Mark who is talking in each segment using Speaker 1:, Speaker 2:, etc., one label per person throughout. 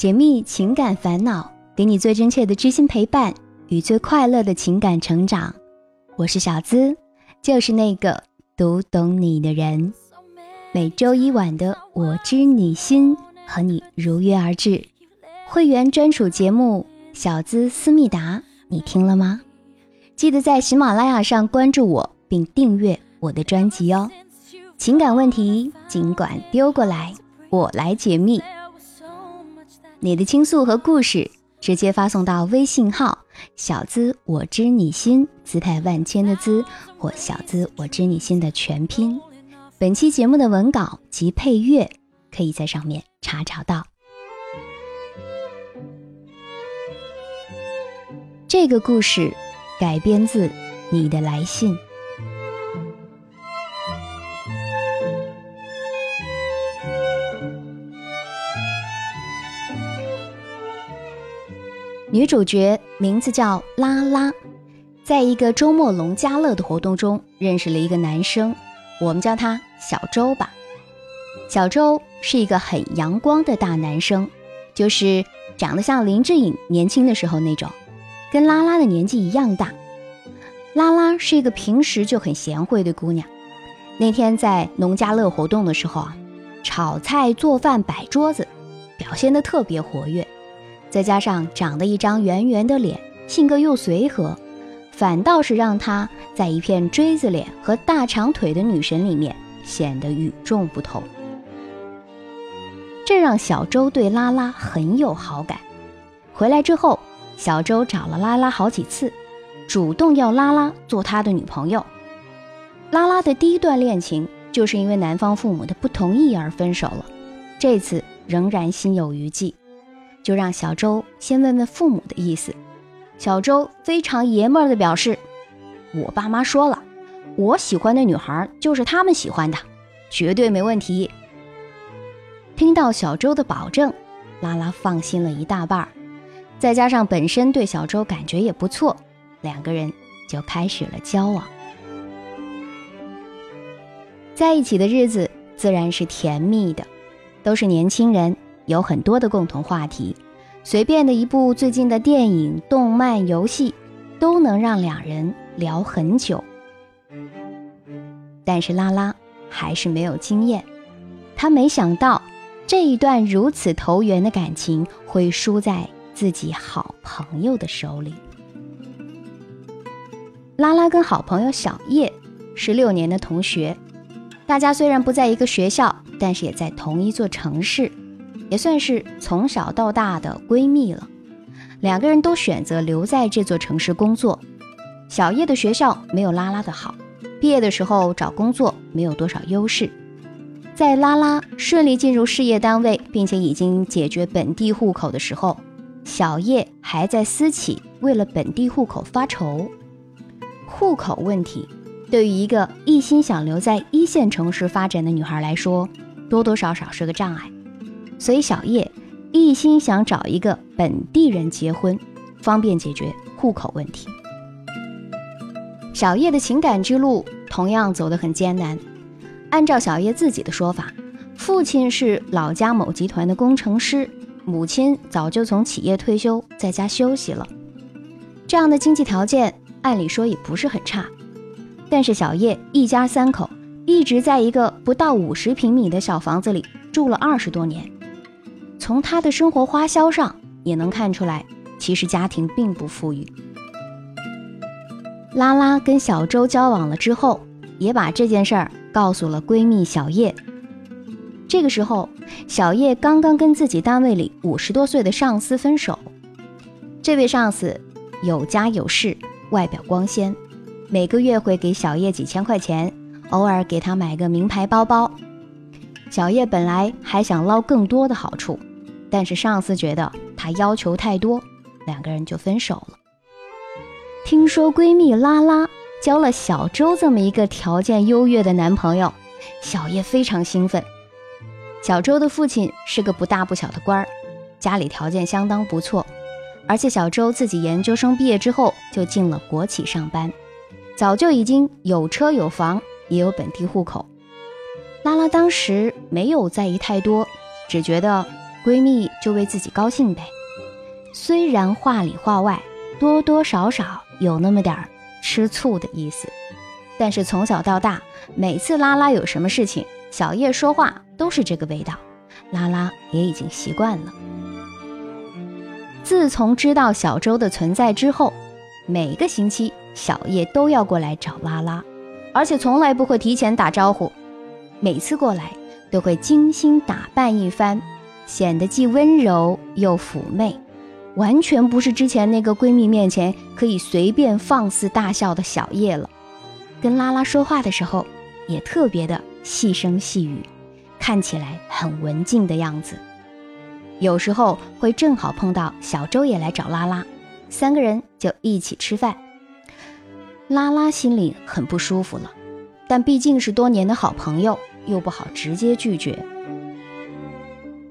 Speaker 1: 解密情感烦恼，给你最真切的知心陪伴与最快乐的情感成长。我是小资，就是那个读懂你的人。每周一晚的《我知你心》和你如约而至，会员专属节目《小资思密达》，你听了吗？记得在喜马拉雅上关注我，并订阅我的专辑哦。情感问题尽管丢过来，我来解密。你的倾诉和故事，直接发送到微信号“小资我知你心”，姿态万千的“资”或“小资我知你心”的全拼。本期节目的文稿及配乐，可以在上面查找到。这个故事改编自你的来信。女主角名字叫拉拉，在一个周末农家乐的活动中认识了一个男生，我们叫他小周吧。小周是一个很阳光的大男生，就是长得像林志颖年轻的时候那种，跟拉拉的年纪一样大。拉拉是一个平时就很贤惠的姑娘，那天在农家乐活动的时候啊，炒菜做饭摆桌子，表现得特别活跃。再加上长得一张圆圆的脸，性格又随和，反倒是让她在一片锥子脸和大长腿的女神里面显得与众不同。这让小周对拉拉很有好感。回来之后，小周找了拉拉好几次，主动要拉拉做他的女朋友。拉拉的第一段恋情就是因为男方父母的不同意而分手了，这次仍然心有余悸。就让小周先问问父母的意思。小周非常爷们儿的表示：“我爸妈说了，我喜欢的女孩就是他们喜欢的，绝对没问题。”听到小周的保证，拉拉放心了一大半儿。再加上本身对小周感觉也不错，两个人就开始了交往。在一起的日子自然是甜蜜的，都是年轻人。有很多的共同话题，随便的一部最近的电影、动漫、游戏，都能让两人聊很久。但是拉拉还是没有经验，他没想到这一段如此投缘的感情会输在自己好朋友的手里。拉拉跟好朋友小叶是六年的同学，大家虽然不在一个学校，但是也在同一座城市。也算是从小到大的闺蜜了。两个人都选择留在这座城市工作。小叶的学校没有拉拉的好，毕业的时候找工作没有多少优势。在拉拉顺利进入事业单位，并且已经解决本地户口的时候，小叶还在私企为了本地户口发愁。户口问题对于一个一心想留在一线城市发展的女孩来说，多多少少是个障碍。所以小叶一心想找一个本地人结婚，方便解决户口问题。小叶的情感之路同样走得很艰难。按照小叶自己的说法，父亲是老家某集团的工程师，母亲早就从企业退休，在家休息了。这样的经济条件，按理说也不是很差。但是小叶一家三口一直在一个不到五十平米的小房子里住了二十多年。从他的生活花销上也能看出来，其实家庭并不富裕。拉拉跟小周交往了之后，也把这件事儿告诉了闺蜜小叶。这个时候，小叶刚刚跟自己单位里五十多岁的上司分手。这位上司有家有室，外表光鲜，每个月会给小叶几千块钱，偶尔给她买个名牌包包。小叶本来还想捞更多的好处。但是上司觉得她要求太多，两个人就分手了。听说闺蜜拉拉交了小周这么一个条件优越的男朋友，小叶非常兴奋。小周的父亲是个不大不小的官儿，家里条件相当不错，而且小周自己研究生毕业之后就进了国企上班，早就已经有车有房，也有本地户口。拉拉当时没有在意太多，只觉得。闺蜜就为自己高兴呗。虽然话里话外多多少少有那么点儿吃醋的意思，但是从小到大，每次拉拉有什么事情，小叶说话都是这个味道，拉拉也已经习惯了。自从知道小周的存在之后，每个星期小叶都要过来找拉拉，而且从来不会提前打招呼，每次过来都会精心打扮一番，显得既温柔又妩媚。完全不是之前那个闺蜜面前可以随便放肆大笑的小叶了。跟拉拉说话的时候，也特别的细声细语，看起来很文静的样子。有时候会正好碰到小周也来找拉拉，三个人就一起吃饭。拉拉心里很不舒服了，但毕竟是多年的好朋友，又不好直接拒绝。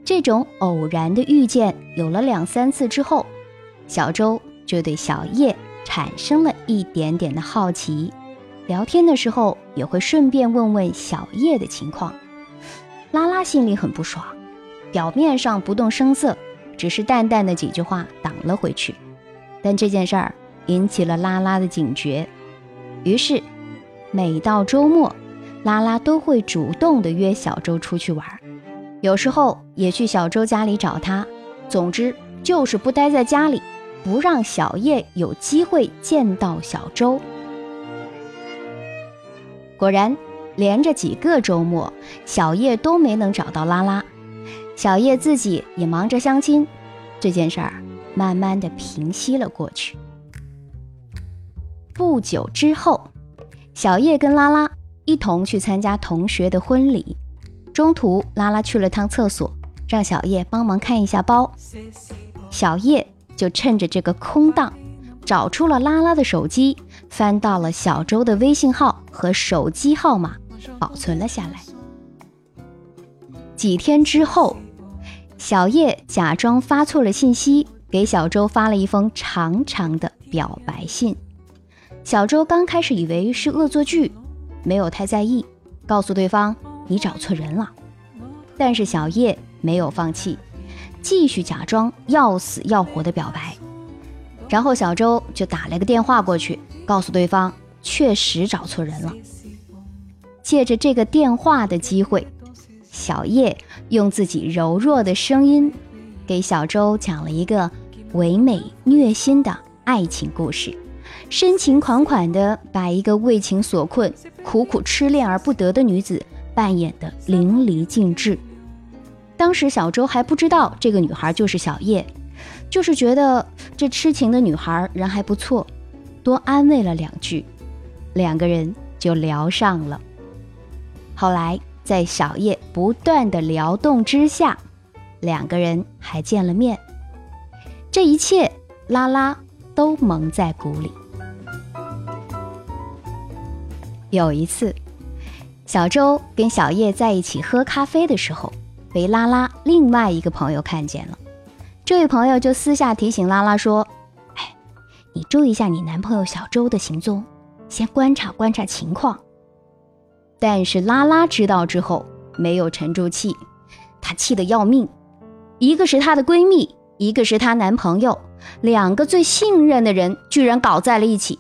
Speaker 1: 这种偶然的遇见有了两三次之后，小周就对小叶产生了一点点的好奇，聊天的时候也会顺便问问小叶的情况。拉拉心里很不爽，表面上不动声色，只是淡淡的几句话挡了回去。但这件事儿引起了拉拉的警觉，于是每到周末，拉拉都会主动的约小周出去玩。有时候也去小周家里找他，总之就是不待在家里，不让小叶有机会见到小周。果然，连着几个周末，小叶都没能找到拉拉，小叶自己也忙着相亲，这件事儿慢慢的平息了过去。不久之后，小叶跟拉拉一同去参加同学的婚礼。中途，拉拉去了趟厕所，让小叶帮忙看一下包。小叶就趁着这个空档，找出了拉拉的手机，翻到了小周的微信号和手机号码，保存了下来。几天之后，小叶假装发错了信息，给小周发了一封长长的表白信。小周刚开始以为是恶作剧，没有太在意，告诉对方。你找错人了，但是小叶没有放弃，继续假装要死要活的表白。然后小周就打了个电话过去，告诉对方确实找错人了。借着这个电话的机会，小叶用自己柔弱的声音给小周讲了一个唯美虐心的爱情故事，深情款款的把一个为情所困、苦苦痴恋而不得的女子。扮演的淋漓尽致。当时小周还不知道这个女孩就是小叶，就是觉得这痴情的女孩人还不错，多安慰了两句，两个人就聊上了。后来在小叶不断的撩动之下，两个人还见了面。这一切，拉拉都蒙在鼓里。有一次。小周跟小叶在一起喝咖啡的时候，被拉拉另外一个朋友看见了。这位朋友就私下提醒拉拉说：“哎，你注意一下你男朋友小周的行踪，先观察观察情况。”但是拉拉知道之后没有沉住气，她气得要命。一个是她的闺蜜，一个是她男朋友，两个最信任的人居然搞在了一起。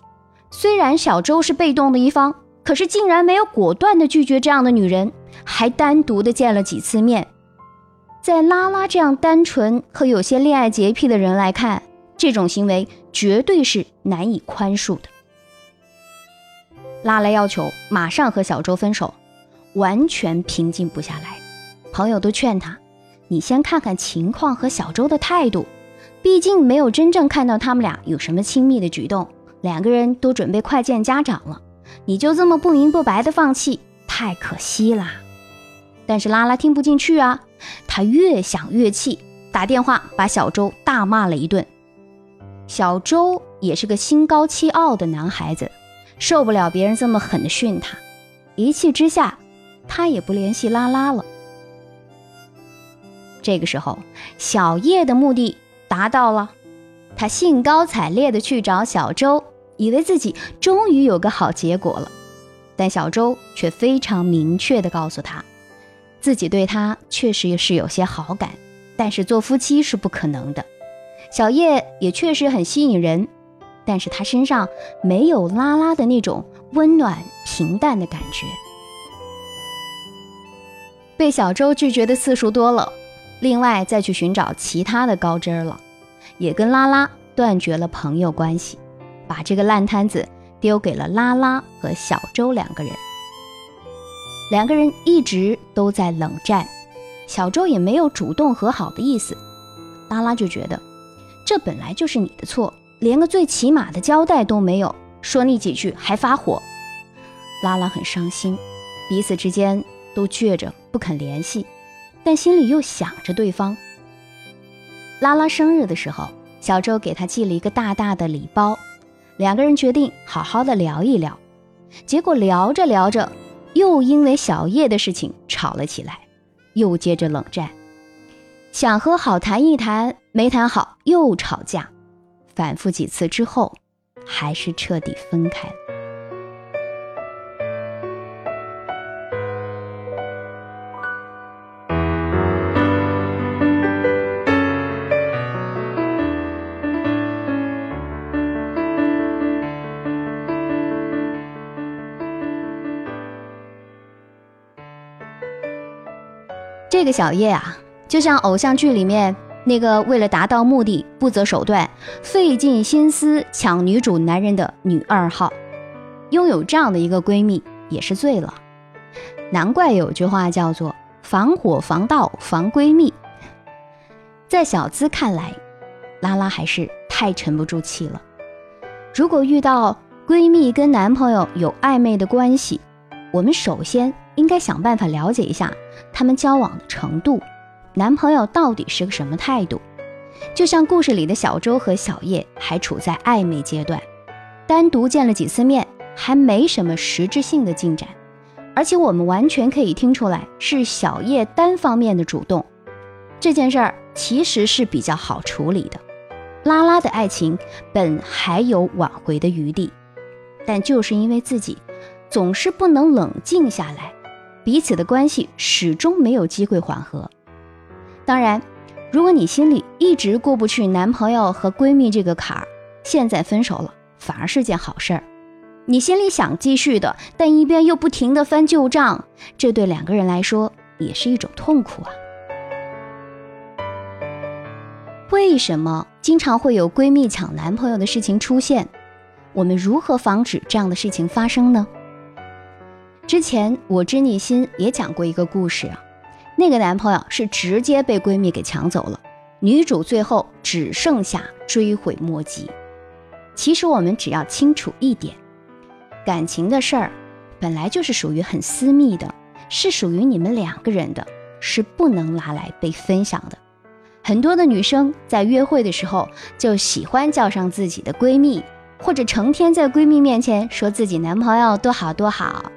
Speaker 1: 虽然小周是被动的一方。可是竟然没有果断的拒绝这样的女人，还单独的见了几次面。在拉拉这样单纯和有些恋爱洁癖的人来看，这种行为绝对是难以宽恕的。拉拉要求马上和小周分手，完全平静不下来。朋友都劝他：“你先看看情况和小周的态度，毕竟没有真正看到他们俩有什么亲密的举动，两个人都准备快见家长了。”你就这么不明不白的放弃，太可惜啦！但是拉拉听不进去啊，她越想越气，打电话把小周大骂了一顿。小周也是个心高气傲的男孩子，受不了别人这么狠的训他，一气之下，他也不联系拉拉了。这个时候，小叶的目的达到了，他兴高采烈地去找小周。以为自己终于有个好结果了，但小周却非常明确地告诉他，自己对他确实是有些好感，但是做夫妻是不可能的。小叶也确实很吸引人，但是他身上没有拉拉的那种温暖平淡的感觉。被小周拒绝的次数多了，另外再去寻找其他的高枝儿了，也跟拉拉断绝了朋友关系，把这个烂摊子丢给了拉拉和小周两个人。两个人一直都在冷战，小周也没有主动和好的意思，拉拉就觉得。这本来就是你的错，连个最起码的交代都没有，说你几句还发火。拉拉很伤心，彼此之间都倔着不肯联系，但心里又想着对方。拉拉生日的时候，小周给她寄了一个大大的礼包，两个人决定好好的聊一聊。结果聊着聊着，又因为小叶的事情吵了起来，又接着冷战。想和好谈一谈，没谈好又吵架，反复几次之后，还是彻底分开了。这个小叶啊。就像偶像剧里面那个为了达到目的不择手段、费尽心思抢女主男人的女二号，拥有这样的一个闺蜜也是醉了。难怪有句话叫做“防火防盗防闺蜜”。在小资看来，拉拉还是太沉不住气了。如果遇到闺蜜跟男朋友有暧昧的关系，我们首先应该想办法了解一下他们交往的程度。男朋友到底是个什么态度？就像故事里的小周和小叶还处在暧昧阶段，单独见了几次面，还没什么实质性的进展。而且我们完全可以听出来是小叶单方面的主动，这件事儿其实是比较好处理的。拉拉的爱情本还有挽回的余地，但就是因为自己总是不能冷静下来，彼此的关系始终没有机会缓和。当然，如果你心里一直过不去男朋友和闺蜜这个坎儿，现在分手了反而是件好事儿。你心里想继续的，但一边又不停的翻旧账，这对两个人来说也是一种痛苦啊。为什么经常会有闺蜜抢男朋友的事情出现？我们如何防止这样的事情发生呢？之前我知你心也讲过一个故事啊。那个男朋友是直接被闺蜜给抢走了，女主最后只剩下追悔莫及。其实我们只要清楚一点，感情的事儿本来就是属于很私密的，是属于你们两个人的，是不能拿来被分享的。很多的女生在约会的时候就喜欢叫上自己的闺蜜，或者成天在闺蜜面前说自己男朋友多好多好，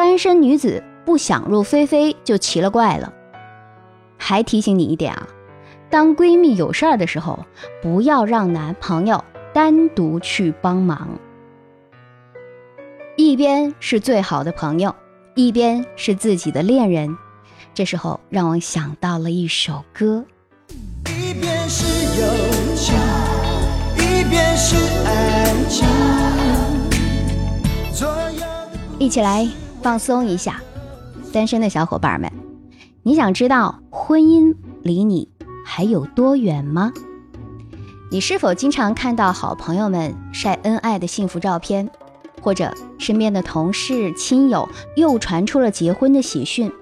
Speaker 1: 单身女子。不想入非非就奇了怪了，还提醒你一点啊，当闺蜜有事儿的时候，不要让男朋友单独去帮忙。一边是最好的朋友，一边是自己的恋人，这时候让我想到了一首歌。一边是友情，一边是爱情，一起来放松一下。单身的小伙伴们，你想知道婚姻离你还有多远吗？你是否经常看到好朋友们晒恩爱的幸福照片，或者身边的同事、亲友又传出了结婚的喜讯，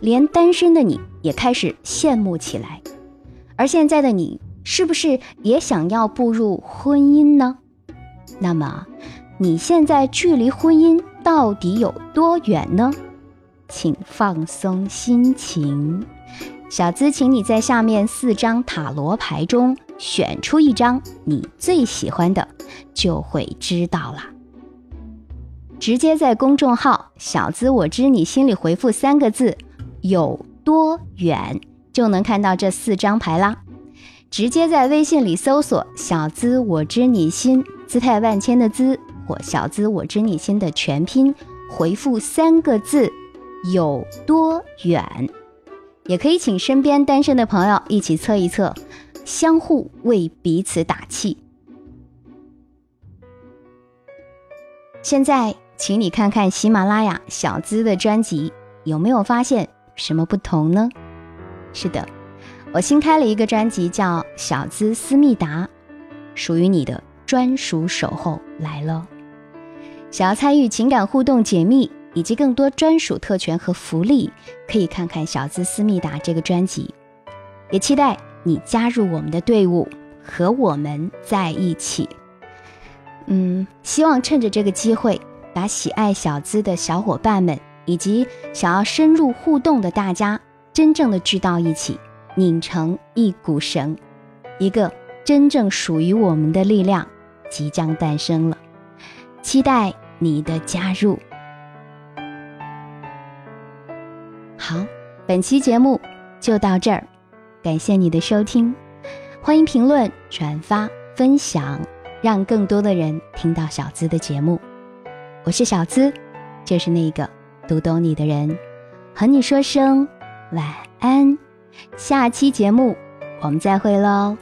Speaker 1: 连单身的你也开始羡慕起来？而现在的你，是不是也想要步入婚姻呢？那么，你现在距离婚姻到底有多远呢？请放松心情，小资，请你在下面四张塔罗牌中选出一张你最喜欢的，就会知道了。直接在公众号“小资我知你心里”回复三个字“有多远”，就能看到这四张牌啦。直接在微信里搜索“小资我知你心”，姿态万千的“资”或“小资我知你心”的全拼，回复三个字。有多远？也可以请身边单身的朋友一起测一测，相互为彼此打气。现在，请你看看喜马拉雅小资的专辑，有没有发现什么不同呢？是的，我新开了一个专辑，叫《小资思密达》，属于你的专属守候来了。想要参与情感互动解密。以及更多专属特权和福利，可以看看《小资思密达》这个专辑。也期待你加入我们的队伍，和我们在一起。嗯，希望趁着这个机会，把喜爱小资的小伙伴们，以及想要深入互动的大家，真正的聚到一起，拧成一股绳，一个真正属于我们的力量即将诞生了。期待你的加入。好，本期节目就到这儿，感谢你的收听，欢迎评论、转发、分享，让更多的人听到小资的节目。我是小资，就是那个读懂你的人，和你说声晚安，下期节目我们再会喽。